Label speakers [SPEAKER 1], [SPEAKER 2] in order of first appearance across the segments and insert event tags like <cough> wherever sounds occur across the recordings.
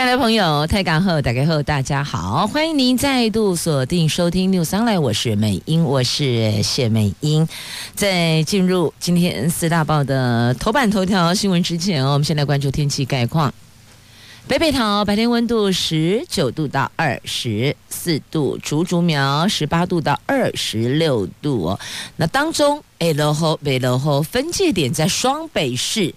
[SPEAKER 1] 亲爱的朋友，泰港后打开后，大家好，欢迎您再度锁定收听 News Online，我是美英，我是谢美英。在进入今天四大报的头版头条新闻之前，我们先来关注天气概况。北北桃白天温度十九度到二十四度，竹竹苗十八度到二十六度哦。那当中，哎，落后北落后分界点在双北市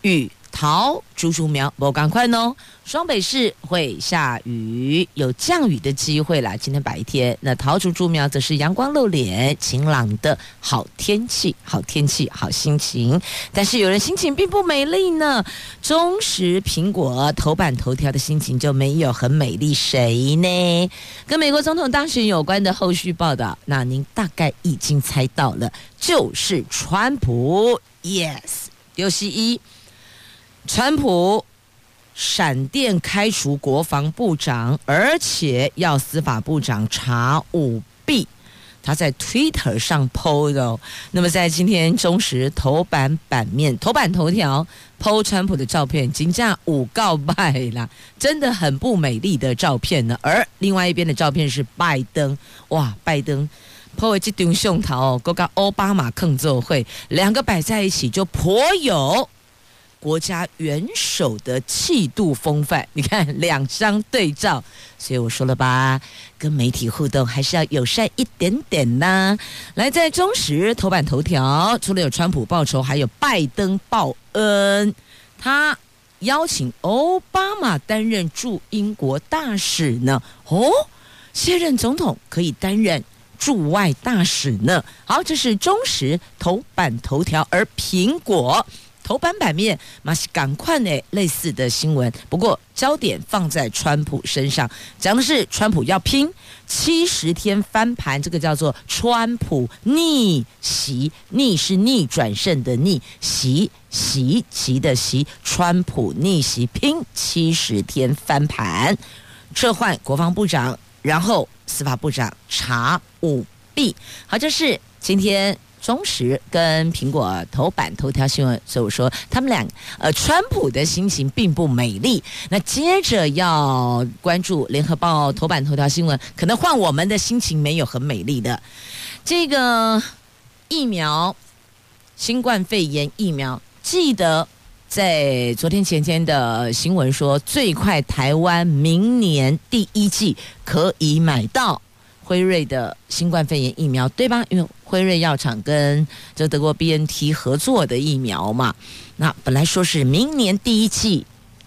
[SPEAKER 1] 与。桃竹竹苗，不赶快哦！双北市会下雨，有降雨的机会啦。今天白天，那桃竹竹苗则是阳光露脸，晴朗的好天气，好天气，好心情。但是有人心情并不美丽呢。中时苹果头版头条的心情就没有很美丽，谁呢？跟美国总统当选有关的后续报道，那您大概已经猜到了，就是川普，yes，六十一。川普闪电开除国防部长，而且要司法部长查舞弊。他在 Twitter 上 PO 的哦。那么在今天中时头版版面头版头条 PO 川普的照片，金价五告败啦，真的很不美丽的照片呢。而另外一边的照片是拜登，哇，拜登 PO 了这张相头哦，跟奥巴马抗奏会两个摆在一起就颇有。国家元首的气度风范，你看两张对照，所以我说了吧，跟媒体互动还是要友善一点点呢。来，在中时头版头条，除了有川普报仇，还有拜登报恩。他邀请奥巴马担任驻英国大使呢。哦，现任总统可以担任驻外大使呢。好，这是中时头版头条，而苹果。头版版面，马上赶快呢，类似的新闻。不过焦点放在川普身上，讲的是川普要拼七十天翻盘，这个叫做川普逆袭，逆是逆转胜的逆，袭袭袭的袭，川普逆袭拼七十天翻盘，撤换国防部长，然后司法部长查舞弊。好，这是今天。中时跟苹果头版头条新闻，所以我说他们俩呃，川普的心情并不美丽。那接着要关注联合报头版头条新闻，可能换我们的心情没有很美丽的。这个疫苗，新冠肺炎疫苗，记得在昨天前天的新闻说，最快台湾明年第一季可以买到。辉瑞的新冠肺炎疫苗，对吧？因为辉瑞药厂跟这德国 BNT 合作的疫苗嘛，那本来说是明年第一季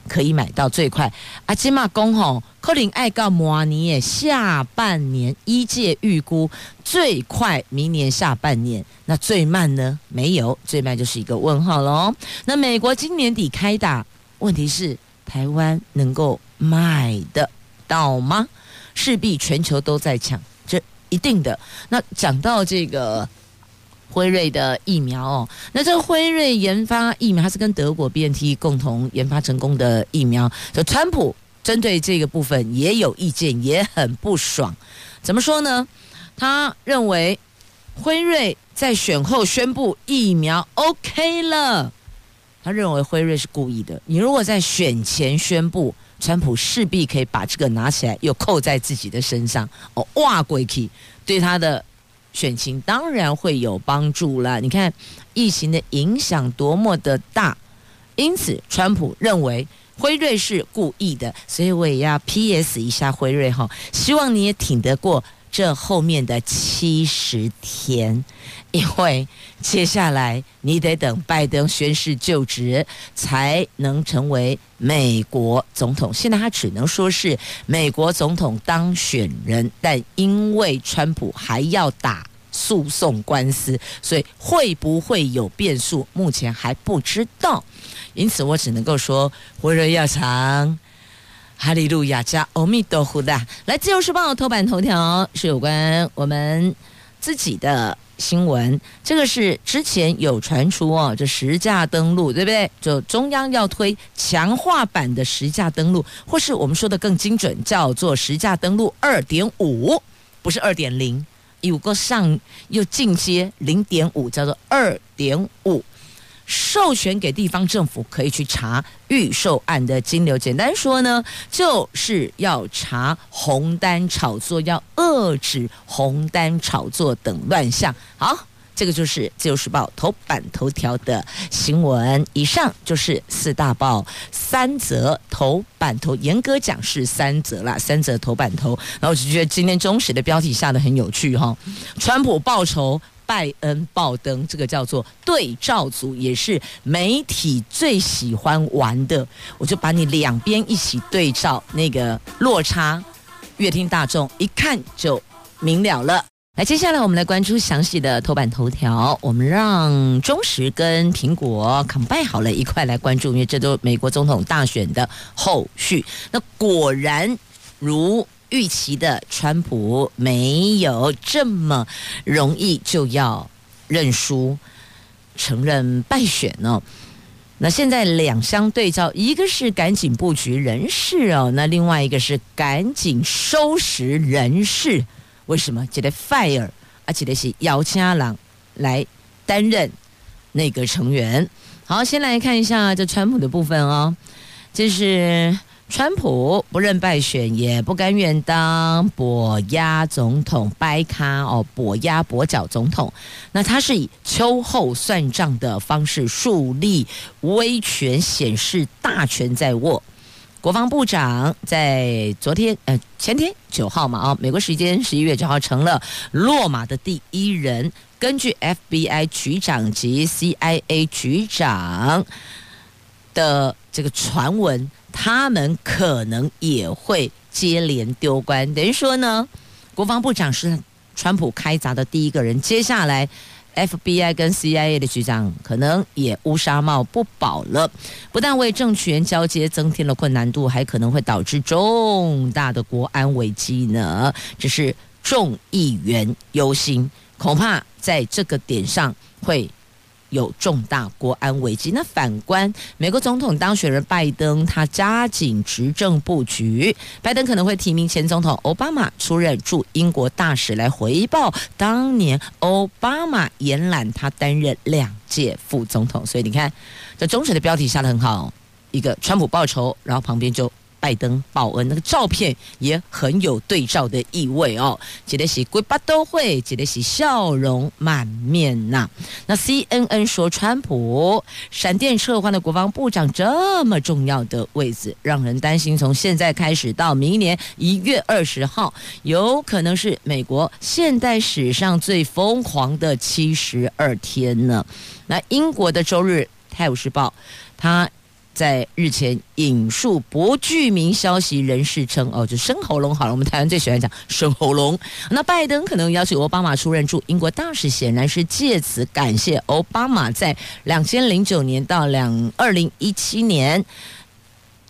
[SPEAKER 1] 可以买到最快。阿基玛公吼，克林爱告摩尼耶下半年一届预估最快明年下半年，那最慢呢？没有，最慢就是一个问号喽。那美国今年底开打，问题是台湾能够买得到吗？势必全球都在抢。一定的。那讲到这个辉瑞的疫苗哦，那这个辉瑞研发疫苗，它是跟德国 BNT 共同研发成功的疫苗。就川普针对这个部分也有意见，也很不爽。怎么说呢？他认为辉瑞在选后宣布疫苗 OK 了，他认为辉瑞是故意的。你如果在选前宣布，川普势必可以把这个拿起来，又扣在自己的身上。哦，哇，鬼气，对他的选情当然会有帮助了。你看疫情的影响多么的大，因此川普认为辉瑞是故意的，所以我也要 PS 一下辉瑞哈，希望你也挺得过。这后面的七十天，因为接下来你得等拜登宣誓就职，才能成为美国总统。现在他只能说是美国总统当选人，但因为川普还要打诉讼官司，所以会不会有变数，目前还不知道。因此，我只能够说，辉瑞药厂。哈利路亚加欧米多呼的，来自由时报头版头条是有关我们自己的新闻，这个是之前有传出哦，这实价登录对不对？就中央要推强化版的实价登录，或是我们说的更精准，叫做实价登录二点五，不是二点零，有个上又进阶零点五，叫做二点五。授权给地方政府可以去查预售案的金流，简单说呢，就是要查红单炒作，要遏制红单炒作等乱象。好，这个就是《自由时报》头版头条的新闻。以上就是四大报三则头版头，严格讲是三则啦，三则头版头。然后我就觉得今天中时的标题下得很有趣哈，川普报仇。拜恩爆灯，这个叫做对照组，也是媒体最喜欢玩的。我就把你两边一起对照，那个落差，阅听大众一看就明了了。来，接下来我们来关注详细的头版头条。我们让中时跟苹果 combine 好了，一块来关注，因为这都美国总统大选的后续。那果然如。预期的川普没有这么容易就要认输、承认败选哦。那现在两相对照，一个是赶紧布局人事哦，那另外一个是赶紧收拾人事。为什么？觉得 fire，而且的是姚嘉朗来担任内阁成员。好，先来看一下这川普的部分哦，这是。川普不认败选，也不甘愿当跛鸭总统，掰咖哦，跛鸭跛脚总统。那他是以秋后算账的方式树立威权，显示大权在握。国防部长在昨天呃前天九号嘛啊，美国时间十一月九号成了落马的第一人。根据 FBI 局长及 CIA 局长的这个传闻。他们可能也会接连丢官，等于说呢，国防部长是川普开鍘的第一个人，接下来 FBI 跟 CIA 的局长可能也乌纱帽不保了，不但为政权交接增添了困难度，还可能会导致重大的国安危机呢，这是众议员忧心，恐怕在这个点上会。有重大国安危机。那反观美国总统当选人拜登，他加紧执政布局，拜登可能会提名前总统奥巴马出任驻英国大使，来回报当年奥巴马延揽他担任两届副总统。所以你看，这中水的标题下得很好，一个川普报仇，然后旁边就。拜登报恩，那个照片也很有对照的意味哦。杰德西龟巴都会，杰德西笑容满面呐、那 CNN 说，川普闪电撤换的国防部长这么重要的位置，让人担心，从现在开始到明年一月二十号，有可能是美国现代史上最疯狂的七十二天呢。那英国的周日《泰晤士报》他。在日前引述不具名消息人士称，哦，就生喉咙好了。我们台湾最喜欢讲生喉咙。那拜登可能邀请奥巴马出任驻英国大使，显然是借此感谢奥巴马在两千零九年到两二零一七年。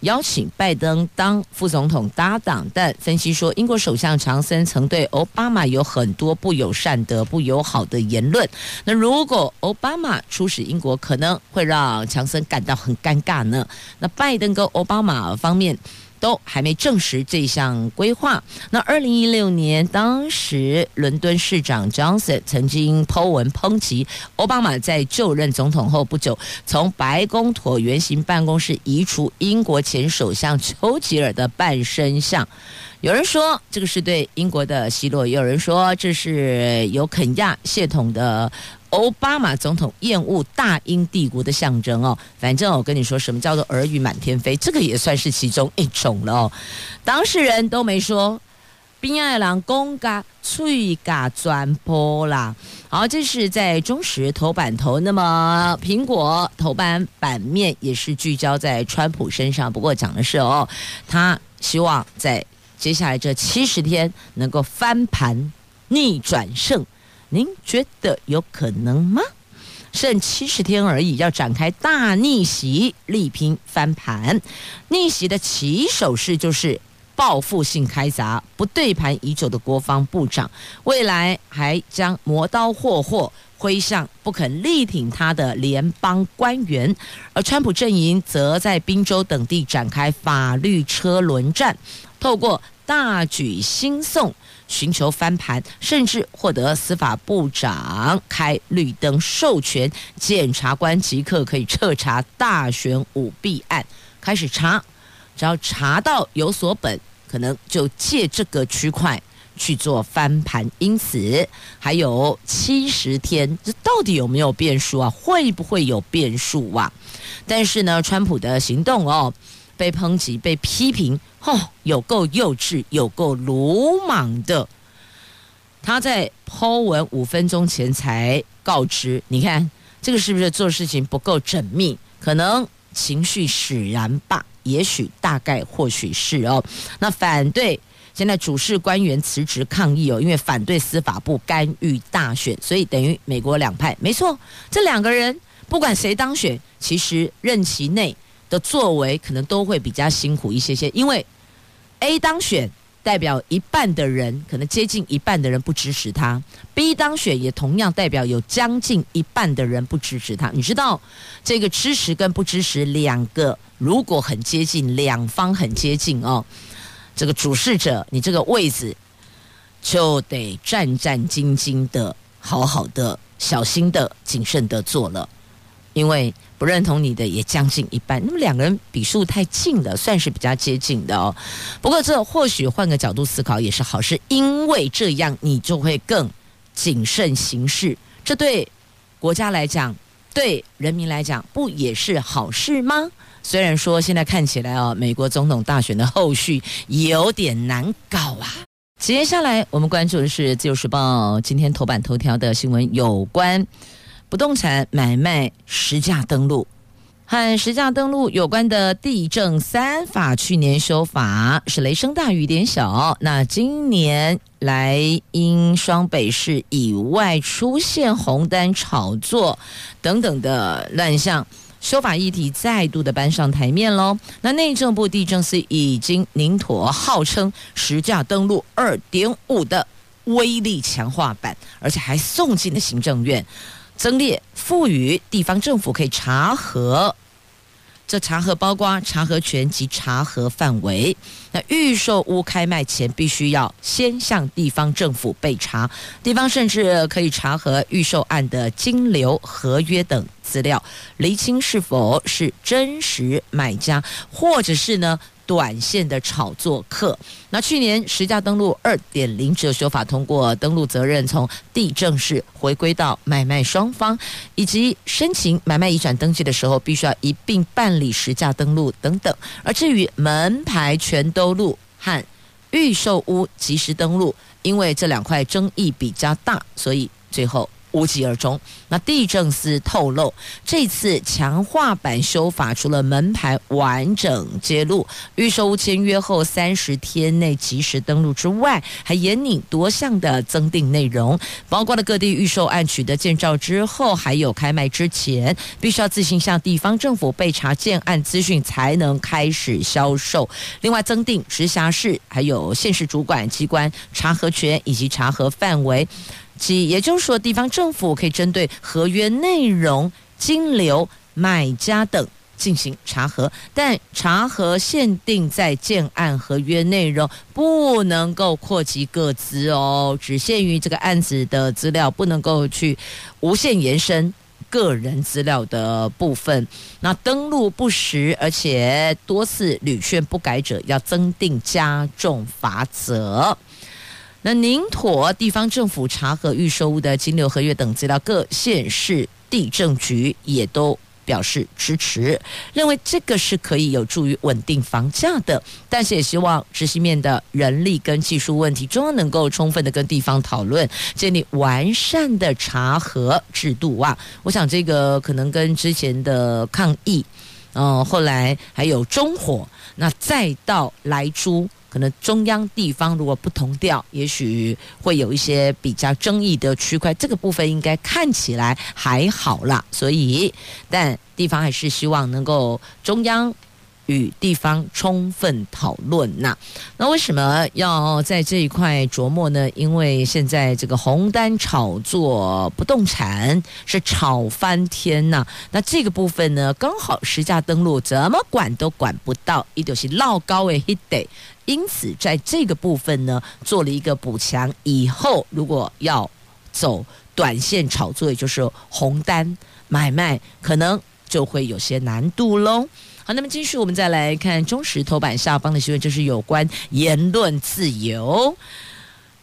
[SPEAKER 1] 邀请拜登当副总统搭档，但分析说，英国首相强森曾对奥巴马有很多不友善的、不友好的言论。那如果奥巴马出使英国，可能会让强森感到很尴尬呢？那拜登跟奥巴马方面。都还没证实这项规划。那二零一六年，当时伦敦市长 Johnson 曾经 po 文抨击奥巴马在就任总统后不久，从白宫椭圆形办公室移除英国前首相丘吉尔的半身像。有人说这个是对英国的奚落，也有人说这是有肯亚血统的。奥巴马总统厌恶大英帝国的象征哦，反正我跟你说，什么叫做耳语满天飞，这个也算是其中一种了哦。当事人都没说，冰爱郎公嘎脆嘎转播啦。好，这是在中时头版头，那么苹果头版版面也是聚焦在川普身上。不过讲的是哦，他希望在接下来这七十天能够翻盘逆转胜。您觉得有可能吗？剩七十天而已，要展开大逆袭，力拼翻盘。逆袭的起手式就是报复性开砸，不对盘已久的国防部长，未来还将磨刀霍霍挥向不肯力挺他的联邦官员，而川普阵营则在宾州等地展开法律车轮战，透过大举兴讼。寻求翻盘，甚至获得司法部长开绿灯授权，检察官即刻可以彻查大选舞弊案，开始查，只要查到有所本，可能就借这个区块去做翻盘。因此还有七十天，这到底有没有变数啊？会不会有变数啊？但是呢，川普的行动哦，被抨击、被批评。哦，有够幼稚，有够鲁莽的。他在抛文五分钟前才告知，你看这个是不是做事情不够缜密？可能情绪使然吧，也许大概或许是哦。那反对现在主事官员辞职抗议哦，因为反对司法部干预大选，所以等于美国两派。没错，这两个人不管谁当选，其实任期内。的作为可能都会比较辛苦一些些，因为 A 当选代表一半的人，可能接近一半的人不支持他；B 当选也同样代表有将近一半的人不支持他。你知道这个支持跟不支持两个如果很接近，两方很接近哦，这个主事者你这个位置就得战战兢兢的、好好的、小心的、谨慎的做了，因为。不认同你的也将近一半，那么两个人比数太近了，算是比较接近的哦。不过这或许换个角度思考也是好事，因为这样你就会更谨慎行事。这对国家来讲，对人民来讲，不也是好事吗？虽然说现在看起来哦，美国总统大选的后续有点难搞啊。接下来我们关注的是《自由时报》今天头版头条的新闻，有关。不动产买卖实价登录和实价登录有关的地政三法，去年修法是雷声大雨点小。那今年来因双北市以外出现红单炒作等等的乱象，修法议题再度的搬上台面喽。那内政部地政司已经拟妥号称实价登录二点五的威力强化版，而且还送进了行政院。增列赋予地方政府可以查核，这查核包括查核权及查核范围。那预售屋开卖前必须要先向地方政府备查，地方甚至可以查核预售案的金流、合约等资料，厘清是否是真实买家，或者是呢，短线的炒作客。那去年实价登录二点零只有修法通过，登录责任从地政士回归到买卖双方，以及申请买卖移转登记的时候，必须要一并办理实价登录等等。而至于门牌全都录和预售屋即时登录，因为这两块争议比较大，所以最后。无疾而终。那地政司透露，这次强化版修法，除了门牌完整揭露、预售屋签约后三十天内及时登录之外，还严拟多项的增订内容，包括了各地预售案取得建造之后，还有开卖之前，必须要自行向地方政府备查建案资讯，才能开始销售。另外，增订直辖市还有县市主管机关查核权以及查核范围。即也就是说，地方政府可以针对合约内容、金流、买家等进行查核，但查核限定在建案合约内容，不能够扩及个资哦，只限于这个案子的资料，不能够去无限延伸个人资料的部分。那登录不实，而且多次屡劝不改者，要增定加重罚则。那宁妥地方政府查核预售屋的金流合约等资料，各县市地政局也都表示支持，认为这个是可以有助于稳定房价的。但是也希望执行面的人力跟技术问题，中央能够充分的跟地方讨论，建立完善的查核制度啊。我想这个可能跟之前的抗议，嗯，后来还有中火，那再到莱猪。可能中央地方如果不同调，也许会有一些比较争议的区块。这个部分应该看起来还好啦，所以但地方还是希望能够中央与地方充分讨论呐。那为什么要在这一块琢磨呢？因为现在这个红单炒作不动产是炒翻天呐。那这个部分呢，刚好实价登录，怎么管都管不到，一就是闹高诶，得。因此，在这个部分呢，做了一个补强。以后如果要走短线炒作，也就是红单买卖，可能就会有些难度喽。那么继续，我们再来看中石头版下方的新闻，就是有关言论自由。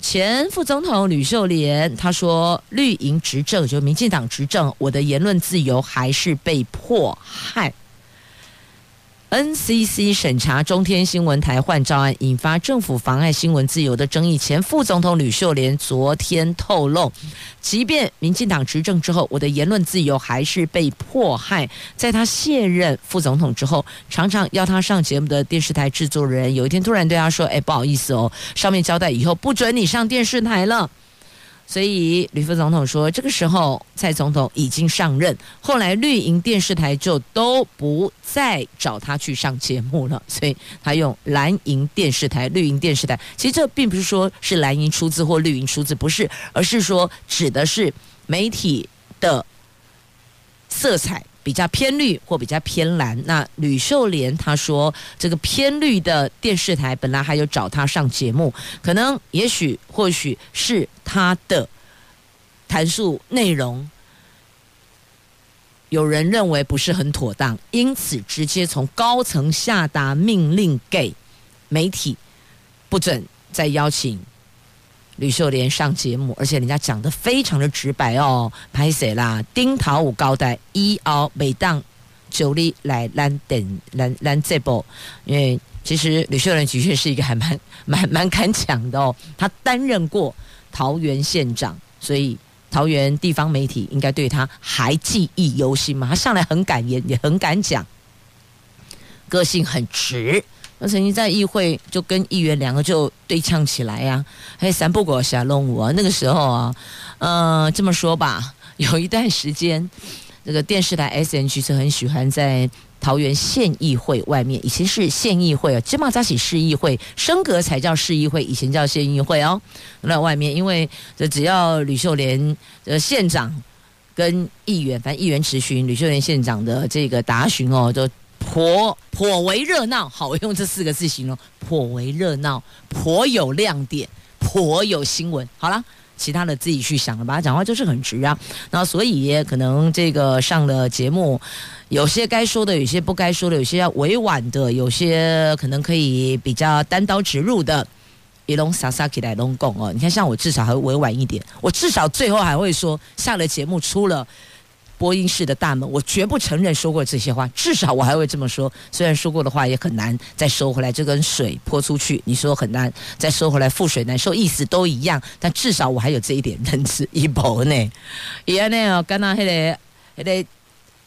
[SPEAKER 1] 前副总统吕秀莲他说：“绿营执政，就民进党执政，我的言论自由还是被迫害。” NCC 审查中天新闻台换照案，引发政府妨碍新闻自由的争议。前副总统吕秀莲昨天透露，即便民进党执政之后，我的言论自由还是被迫害。在他卸任副总统之后，常常邀他上节目的电视台制作人，有一天突然对他说：“哎，不好意思哦，上面交代以后不准你上电视台了。”所以，吕副总统说，这个时候蔡总统已经上任，后来绿营电视台就都不再找他去上节目了，<laughs> 所以他用蓝营电视台、绿营电视台。其实这并不是说是蓝营出资或绿营出资，不是，而是说指的是媒体的色彩。比较偏绿或比较偏蓝，那吕秀莲她说，这个偏绿的电视台本来还有找她上节目，可能也许或许是她的谈述内容，有人认为不是很妥当，因此直接从高层下达命令给媒体，不准再邀请。吕秀莲上节目，而且人家讲得非常的直白哦，拍谁啦？丁桃五高带一熬每当九里来拦等拦拦这波，因为其实吕秀莲的确是一个还蛮 <laughs> 蛮蛮敢讲的哦。他担任过桃园县长，所以桃园地方媒体应该对他还记忆犹新嘛。他上来很敢言，也很敢讲，个性很直。我曾经在议会就跟议员两个就对呛起来呀、啊，还三不过下龙舞啊。那个时候啊，呃，这么说吧，<laughs> 有一段时间，这个电视台 SNG 是很喜欢在桃园县议会外面，以前是县议会啊，金马扎起市议会升格才叫市议会，以前叫县议会哦。那外面，因为这只要吕秀莲呃县长跟议员，反正议员质询吕秀莲县长的这个答询哦，都。颇颇为热闹，好，我用这四个字形容，颇为热闹，颇有亮点，颇有新闻。好了，其他的自己去想了吧。讲话就是很直啊，那所以可能这个上了节目，有些该说的，有些不该说的，有些要委婉的，有些可能可以比较单刀直入的，一龙撒撒起来龙共哦。你看，像我至少还会委婉一点，我至少最后还会说，下了节目出了。播音室的大门，我绝不承认说过这些话，至少我还会这么说。虽然说过的话也很难再收回来，就跟水泼出去，你说很难再收回来，覆水难收，意思都一样。但至少我还有这一点认知。一步呢，伊安尼哦，刚刚那个那个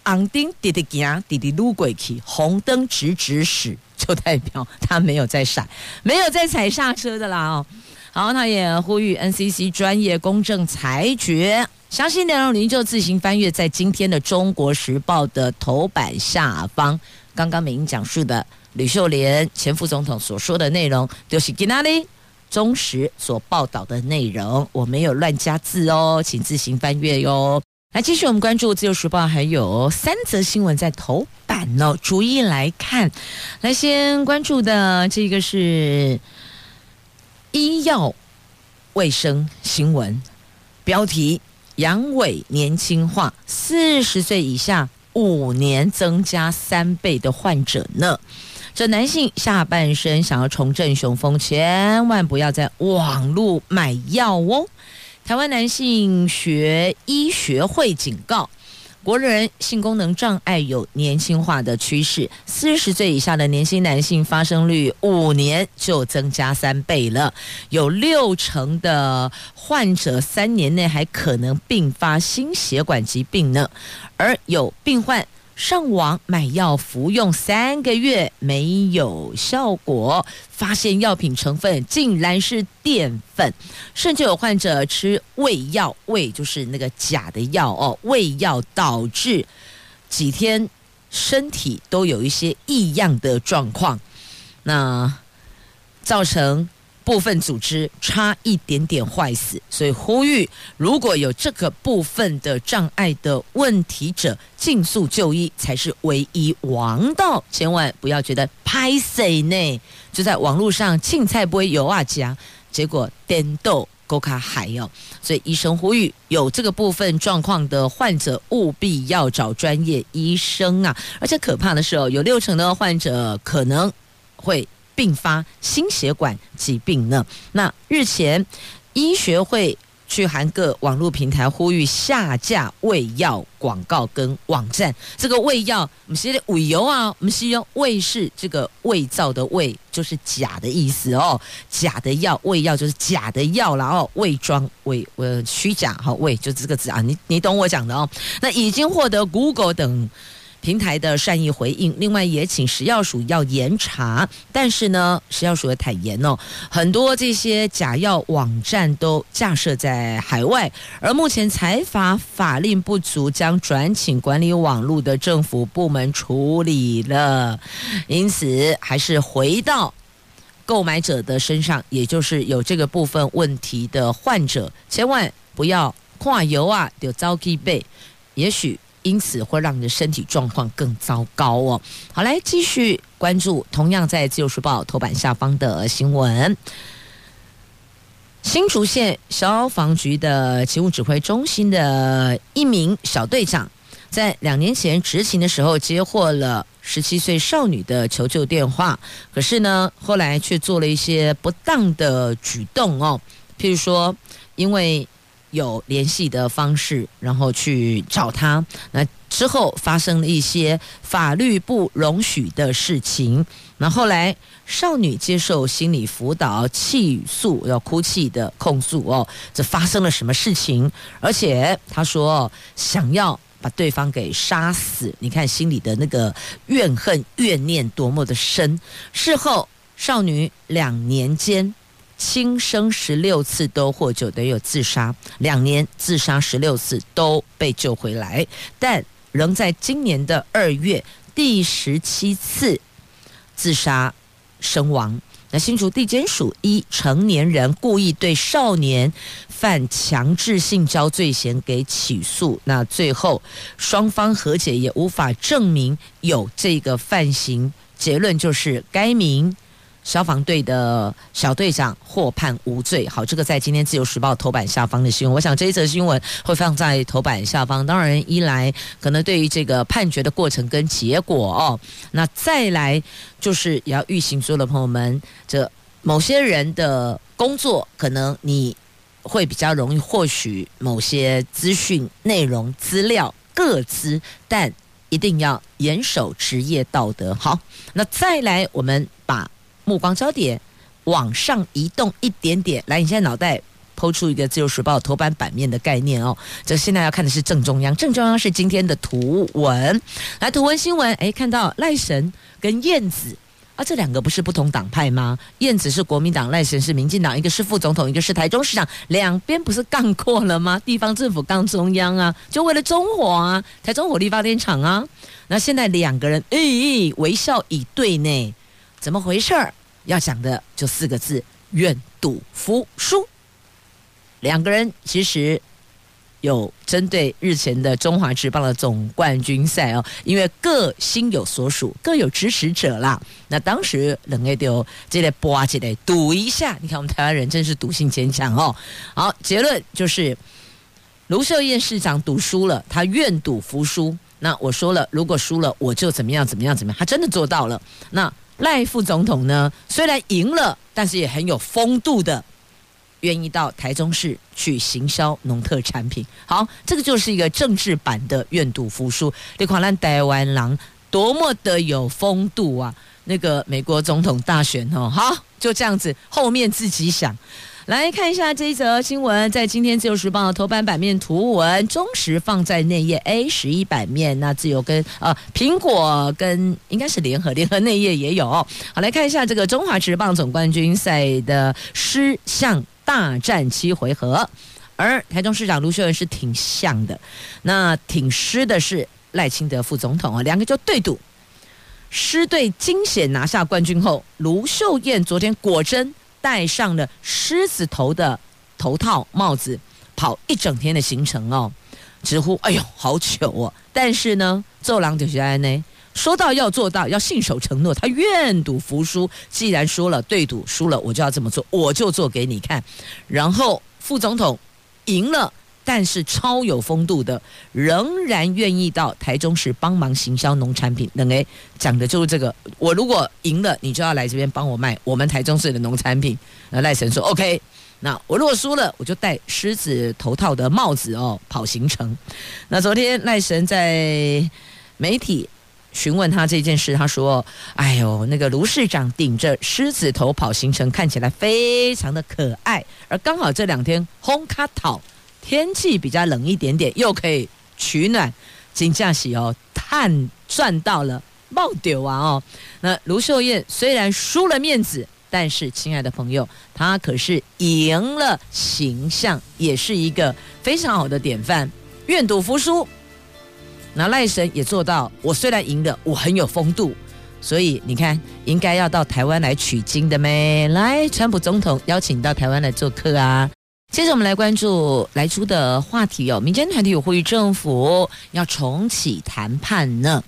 [SPEAKER 1] 红灯滴滴行，滴滴撸过去，红灯直直驶，就代表他没有在闪，没有在踩刹车的啦哦。好，他也呼吁 NCC 专业公正裁决。详细内容您就自行翻阅在今天的《中国时报》的头版下方。刚刚美英讲述的吕秀莲前副总统所说的内容，就是今哪里中时所报道的内容，我没有乱加字哦，请自行翻阅哟。来，继续我们关注《自由时报》，还有三则新闻在头版哦，逐一来看。来，先关注的这个是医药卫生新闻，标题。阳痿年轻化，四十岁以下五年增加三倍的患者呢？这男性下半身想要重振雄风，千万不要在网络买药哦！台湾男性学医学会警告。国人性功能障碍有年轻化的趋势，四十岁以下的年轻男性发生率五年就增加三倍了，有六成的患者三年内还可能并发心血管疾病呢，而有病患。上网买药服用三个月没有效果，发现药品成分竟然是淀粉，甚至有患者吃胃药，胃就是那个假的药哦，胃药导致几天身体都有一些异样的状况，那造成。部分组织差一点点坏死，所以呼吁如果有这个部分的障碍的问题者，尽速就医才是唯一王道。千万不要觉得拍谁呢？就在网络上青菜不会有啊夹，结果颠豆勾卡还要。所以医生呼吁有这个部分状况的患者务必要找专业医生啊！而且可怕的是哦，有六成的患者可能会。并发心血管疾病呢？那日前医学会去函各网络平台呼吁下架胃药广告跟网站。这个胃药，我们写的胃油啊，我们是用胃是这个伪造的伪，就是假的意思哦。假的药，胃药就是假的药然哦。伪装伪呃虚假哈，伪就这个字啊，你你懂我讲的哦。那已经获得 Google 等。平台的善意回应，另外也请食药署要严查，但是呢，食药署也坦言哦，很多这些假药网站都架设在海外，而目前财法法令不足，将转请管理网络的政府部门处理了，因此还是回到购买者的身上，也就是有这个部分问题的患者，千万不要跨油啊，就遭记背，也许。因此会让你的身体状况更糟糕哦。好，来继续关注同样在《自由时报》头版下方的新闻：新竹县消防局的勤务指挥中心的一名小队长，在两年前执勤的时候接获了十七岁少女的求救电话，可是呢，后来却做了一些不当的举动哦，譬如说，因为。有联系的方式，然后去找他。那之后发生了一些法律不容许的事情。那后来少女接受心理辅导，气诉要哭泣的控诉哦，这发生了什么事情？而且她说想要把对方给杀死。你看心里的那个怨恨怨念多么的深。事后少女两年间。轻生十六次都获救，得有自杀两年，自杀十六次都被救回来，但仍在今年的二月第十七次自杀身亡。那新竹地检署依成年人故意对少年犯强制性交罪嫌给起诉，那最后双方和解也无法证明有这个犯行，结论就是该名。消防队的小队长获判无罪。好，这个在今天自由时报头版下方的新闻，我想这一则新闻会放在头版下方。当然，一来可能对于这个判决的过程跟结果哦，那再来就是也要预行所有的朋友们，这某些人的工作可能你会比较容易获取某些资讯、内容、资料、个资，但一定要严守职业道德。好，那再来我们把。目光焦点往上移动一点点，来，你现在脑袋抛出一个《自由时报》头版版面的概念哦。这现在要看的是正中央，正中央是今天的图文。来，图文新闻，哎，看到赖神跟燕子啊，这两个不是不同党派吗？燕子是国民党，赖神是民进党，一个是副总统，一个是台中市长，两边不是杠过了吗？地方政府杠中央啊，就为了中火啊，台中火力发电厂啊。那现在两个人，哎，微笑以对呢。怎么回事儿？要讲的就四个字：愿赌服输。两个人其实有针对日前的中华职棒的总冠军赛哦，因为各心有所属，各有支持者啦。那当时两个就这类搏这类赌一下，你看我们台湾人真是赌性坚强哦。好，结论就是卢秀燕市长赌输了，他愿赌服输。那我说了，如果输了，我就怎么样怎么样怎么样，他真的做到了。那。赖副总统呢，虽然赢了，但是也很有风度的，愿意到台中市去行销农特产品。好，这个就是一个政治版的愿赌服输。你看咱台湾狼多么的有风度啊！那个美国总统大选哦，好，就这样子，后面自己想。来看一下这一则新闻，在今天《自由时报》头版版面图文，中时放在内页 A 十一版面。那自由跟呃苹果跟应该是联合，联合内页也有。好，来看一下这个中华职棒总冠军赛的狮象大战七回合，而台中市长卢秀燕是挺像的，那挺狮的是赖清德副总统啊，两个就对赌。狮队惊险拿下冠军后，卢秀燕昨天果真戴上了狮子头的头套帽子，跑一整天的行程哦，直呼哎呦好糗哦！但是呢，奏郎就是安呢，说到要做到，要信守承诺，他愿赌服输。既然说了对赌输了，我就要这么做，我就做给你看。然后副总统赢了。但是超有风度的，仍然愿意到台中市帮忙行销农产品。等诶，讲的就是这个。我如果赢了，你就要来这边帮我卖我们台中市的农产品。那赖神说 <laughs> OK。那我如果输了，我就戴狮子头套的帽子哦，跑行程。那昨天赖神在媒体询问他这件事，他说：“哎呦，那个卢市长顶着狮子头跑行程，看起来非常的可爱。而刚好这两天轰卡讨。”天气比较冷一点点，又可以取暖，金价喜哦，碳赚到了爆丢啊哦！那卢秀燕虽然输了面子，但是亲爱的朋友，她可是赢了形象，也是一个非常好的典范。愿赌服输，那赖神也做到。我虽然赢了，我很有风度，所以你看，应该要到台湾来取经的咩？来，川普总统邀请到台湾来做客啊！接着我们来关注莱猪的话题哦，民间团体有呼吁政府要重启谈判呢。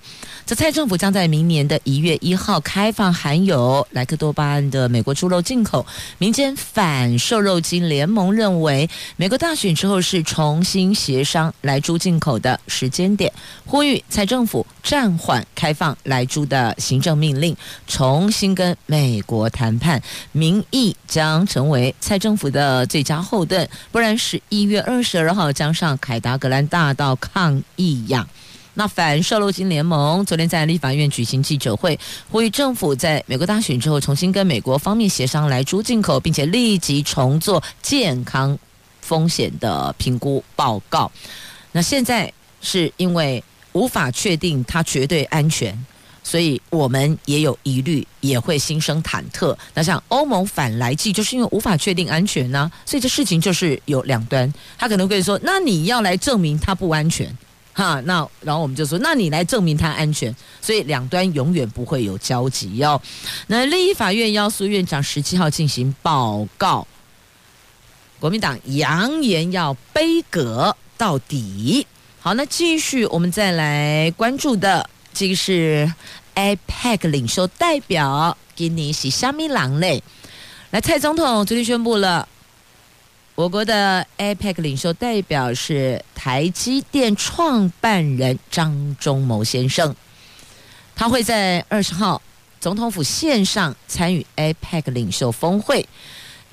[SPEAKER 1] 这蔡政府将在明年的一月一号开放含有莱克多巴胺的美国猪肉进口。民间反瘦肉精联盟认为，美国大选之后是重新协商莱猪进口的时间点，呼吁蔡政府暂缓开放莱猪的行政命令，重新跟美国谈判。民意将成为蔡政府的最佳后盾，不然十一月二十二号将上凯达格兰大道抗议呀。那反瘦肉精联盟昨天在立法院举行记者会，呼吁政府在美国大选之后重新跟美国方面协商来猪进口，并且立即重做健康风险的评估报告。那现在是因为无法确定它绝对安全，所以我们也有疑虑，也会心生忐忑。那像欧盟反来剂，就是因为无法确定安全呢、所以这事情就是有两端，他可能会说，那你要来证明它不安全。哈，那然后我们就说，那你来证明它安全，所以两端永远不会有交集哦。那立法院要苏院长十七号进行报告，国民党扬言要杯葛到底。好，那继续我们再来关注的，这个是 APEC 领袖代表给你是虾米人嘞？来，蔡总统昨天宣布了。我国的 APEC 领袖代表是台积电创办人张忠谋先生，他会在二十号总统府线上参与 APEC 领袖峰会。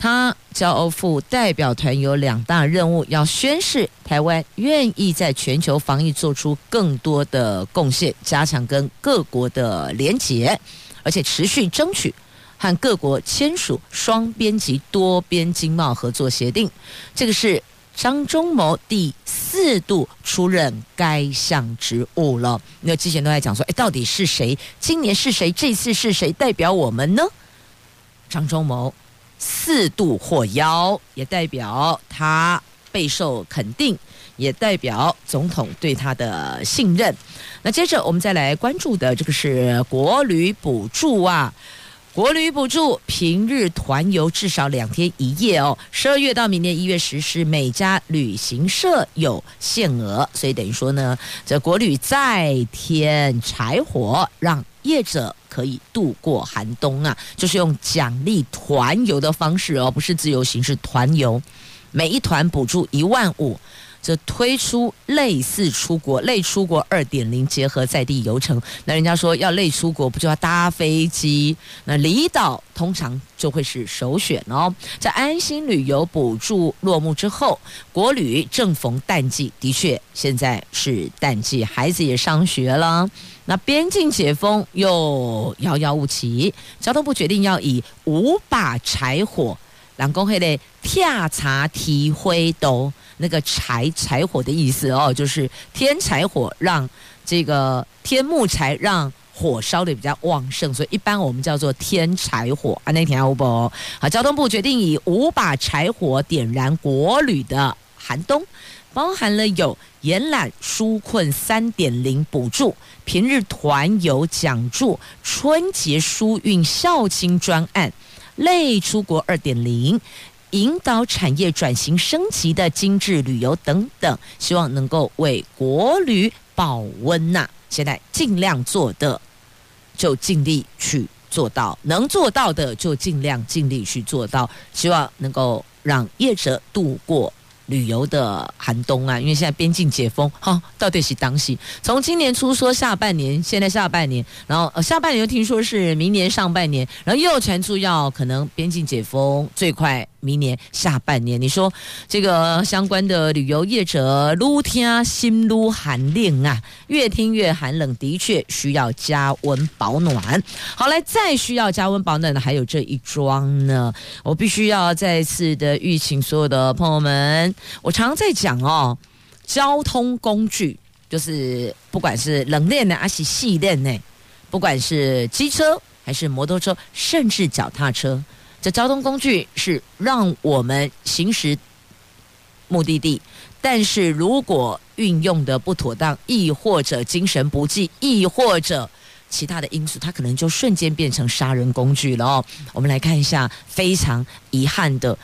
[SPEAKER 1] 他交付代表团有两大任务，要宣示台湾愿意在全球防疫做出更多的贡献，加强跟各国的连结，而且持续争取。和各国签署双边及多边经贸合作协定，这个是张忠谋第四度出任该项职务了。那之前都在讲说，哎，到底是谁？今年是谁？这次是谁代表我们呢？张忠谋四度获邀，也代表他备受肯定，也代表总统对他的信任。那接着我们再来关注的这个是国旅补助啊。国旅补助平日团游至少两天一夜哦，十二月到明年一月实施，每家旅行社有限额，所以等于说呢，这国旅再添柴火，让业者可以度过寒冬啊，就是用奖励团游的方式哦，不是自由行，是团游，每一团补助一万五。这推出类似出国、类出国二点零结合在地游程，那人家说要类出国，不就要搭飞机？那离岛通常就会是首选哦。在安心旅游补助落幕之后，国旅正逢淡季，的确现在是淡季，孩子也上学了。那边境解封又遥遥无期，交通部决定要以五把柴火，两公黑的跳茶提灰斗。那个柴柴火的意思哦，就是添柴火，让这个添木材，让火烧的比较旺盛，所以一般我们叫做添柴火啊。那天啊，不好，交通部决定以五把柴火点燃国旅的寒冬。包含了有延揽纾困三点零补助、平日团游奖助、春节疏运孝亲专案、类出国二点零。引导产业转型升级的精致旅游等等，希望能够为国旅保温呐。现在尽量做的，就尽力去做到；能做到的，就尽量尽力去做到。希望能够让业者度过。旅游的寒冬啊，因为现在边境解封，哈、到底是当时。从今年初说下半年，现在下半年，然后、呃、下半年又听说是明年上半年，然后又传出要可能边境解封，最快明年下半年。你说这个相关的旅游业者，撸听心撸寒冷啊，越听越寒冷，的确需要加温保暖。好，来再需要加温保暖的还有这一桩呢，我必须要再次的预请所有的朋友们。我常在讲哦，交通工具就是不管是冷链的还是细链呢，不管是机车还是摩托车，甚至脚踏车，这交通工具是让我们行驶目的地，但是如果运用的不妥当，亦或者精神不济，亦或者其他的因素，它可能就瞬间变成杀人工具了哦。我们来看一下，非常遗憾的，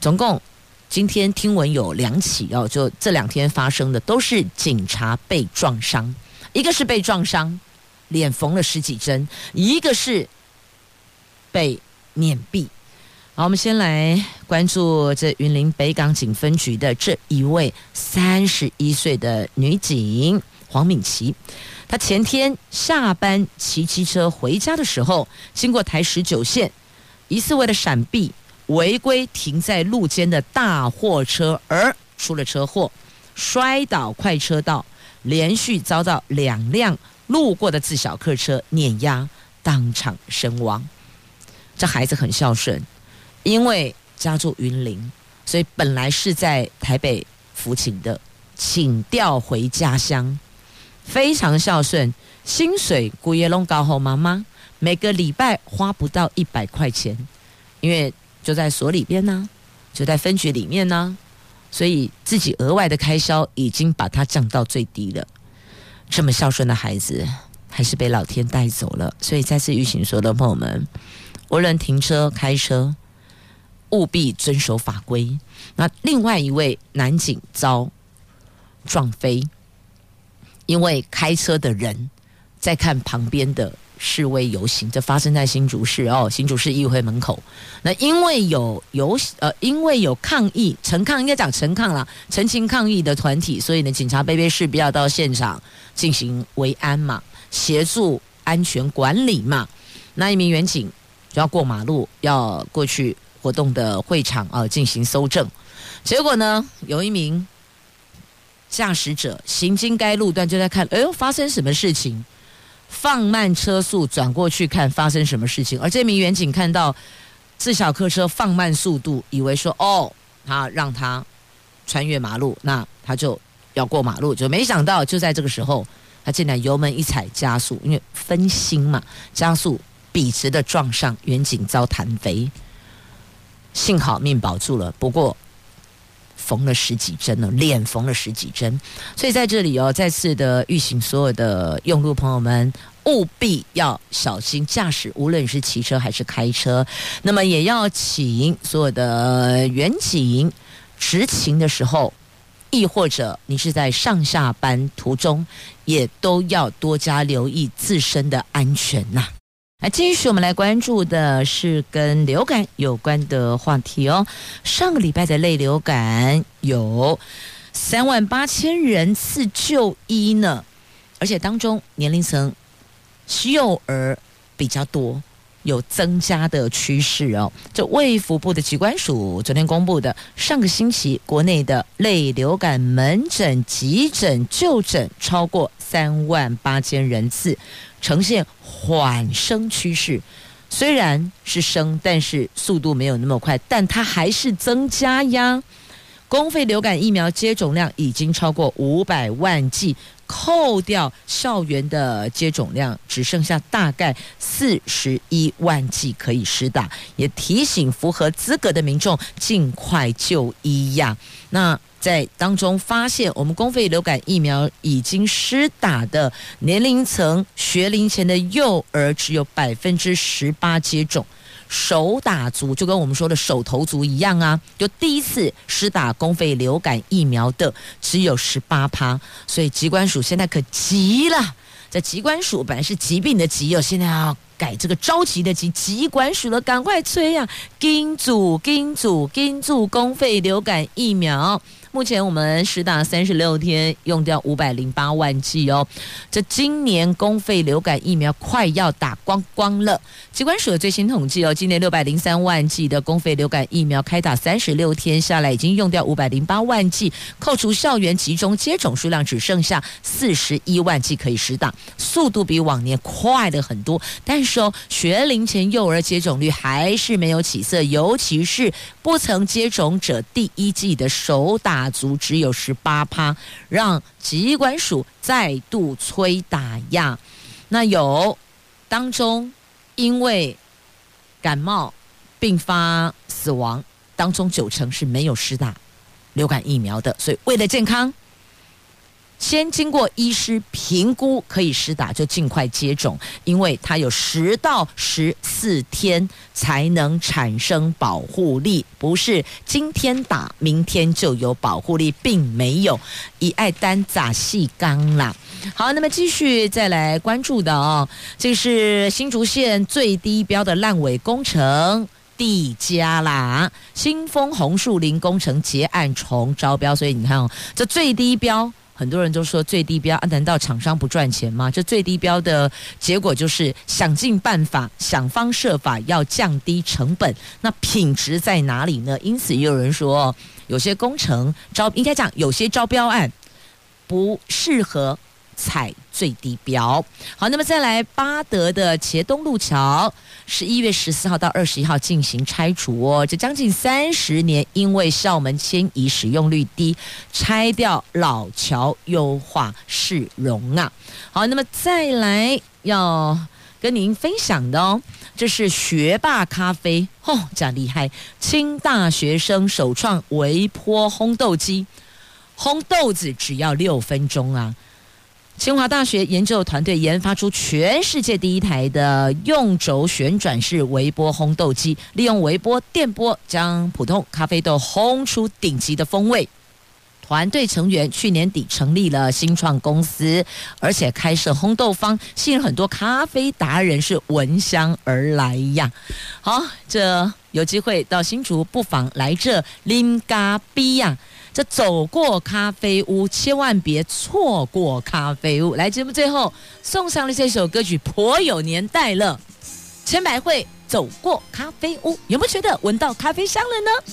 [SPEAKER 1] 总共。今天听闻有两起哦，就这两天发生的都是警察被撞伤，一个是被撞伤，脸缝了十几针，一个是被碾毙。好，我们先来关注这云林北港警分局的这一位三十一岁的女警黄敏琪，她前天下班骑机车回家的时候，经过台十九线，疑似为了闪避。违规停在路肩的大货车而出了车祸，摔倒快车道，连续遭到两辆路过的自小客车碾压，当场身亡。这孩子很孝顺，因为家住云林，所以本来是在台北服勤的，请调回家乡，非常孝顺，薪水古爷龙高后妈妈每个礼拜花不到一百块钱，因为。就在所里边呢，就在分局里面呢，所以自己额外的开销已经把它降到最低了。这么孝顺的孩子，还是被老天带走了。所以再次预警所有的朋友们，无论停车开车，务必遵守法规。那另外一位男警遭撞飞，因为开车的人在看旁边的。示威游行，这发生在新竹市哦，新竹市议会门口。那因为有游呃，因为有抗议，陈抗应该讲陈抗啦，陈情抗议的团体，所以呢，警察卑卑势必要到现场进行维安嘛，协助安全管理嘛。那一名员警要过马路，要过去活动的会场啊，进行搜证。结果呢，有一名驾驶者行经该路段，就在看，哎呦，发生什么事情？放慢车速，转过去看发生什么事情。而这名员警看到自小客车放慢速度，以为说：“哦，他让他穿越马路，那他就要过马路。”就没想到，就在这个时候，他竟然油门一踩加速，因为分心嘛，加速笔直的撞上远景，遭弹飞。幸好命保住了，不过。缝了十几针了，脸缝了十几针，所以在这里哦，再次的预警所有的用路朋友们，务必要小心驾驶，无论是骑车还是开车。那么也要请所有的远景执勤的时候，亦或者你是在上下班途中，也都要多加留意自身的安全呐、来，继续我们来关注的是跟流感有关的话题哦。上个礼拜的类流感有三万八千人次就医呢，而且当中年龄层幼儿比较多。有增加的趋势哦。这卫福部的机关署昨天公布的，上个星期国内的类流感门诊急诊就诊超过三万八千人次，呈现缓升趋势。虽然是升，但是速度没有那么快，但它还是增加呀。公费流感疫苗接种量已经超过五百万剂。扣掉校园的接种量，只剩下大概四十一万剂可以施打，也提醒符合资格的民众尽快就医呀。那在当中发现，我们公费流感疫苗已经施打的年龄层，学龄前的幼儿只有百分之十八接种。手打族就跟我们说的手头族一样啊，就第一次施打公费流感疫苗的只有十八趴，所以疾管署现在可急了。这疾管署本来是疾病的疾哦，现在要改这个着急的急，疾管署了，赶快催呀！跟组跟组跟组公费流感疫苗。目前我们实打三十六天，用掉五百零八万剂哦。这今年公费流感疫苗快要打光光了。疾管署的最新统计哦，今年六百零三万剂的公费流感疫苗开打三十六天下来，已经用掉五百零八万剂，扣除校园集中接种数量，只剩下四十一万剂可以实打，速度比往年快了很多。但是哦，学龄前幼儿接种率还是没有起色，尤其是不曾接种者，第一季的首打。足只有十八趴，让疾管署再度催打压。那有当中因为感冒并发死亡，当中九成是没有施打流感疫苗的，所以为了健康。先经过医师评估，可以施打就尽快接种，因为它有十到十四天才能产生保护力，不是今天打明天就有保护力，并没有。以爱单咋细刚啦。好，那么继续再来关注的哦，这是新竹县最低标的烂尾工程递加啦，新丰红树林工程结案重招标，所以你看哦，这最低标。很多人都说最低标，难道厂商不赚钱吗？这最低标的结果就是想尽办法、想方设法要降低成本。那品质在哪里呢？因此也有人说，有些工程招应该讲有些招标案不适合采最低标。好，那么再来八德的茄东路桥。十一月十四号到二十一号进行拆除哦，这将近三十年，因为校门迁移使用率低，拆掉老桥优化市容啊。好，那么再来要跟您分享的哦，这是学霸咖啡哦，这样厉害，清大学生首创微波烘豆机，烘豆子只要六分钟啊。清华大学研究团队研发出全世界第一台的用轴旋转式微波烘豆机，利用微波电波将普通咖啡豆烘出顶级的风味。团队成员去年底成立了新创公司，而且开设烘豆坊，吸引很多咖啡达人是闻香而来呀。好，这有机会到新竹，不妨来这啉咖啡呀。这走过咖啡屋，千万别错过咖啡屋。来，节目最后送上了这首歌曲，颇有年代了。千百惠走过咖啡屋，有没有觉得闻到咖啡香了呢？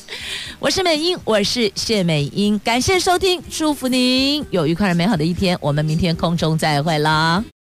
[SPEAKER 1] 我是美英，我是谢美英，感谢收听，祝福您有愉快而美好的一天。我们明天空中再会啦。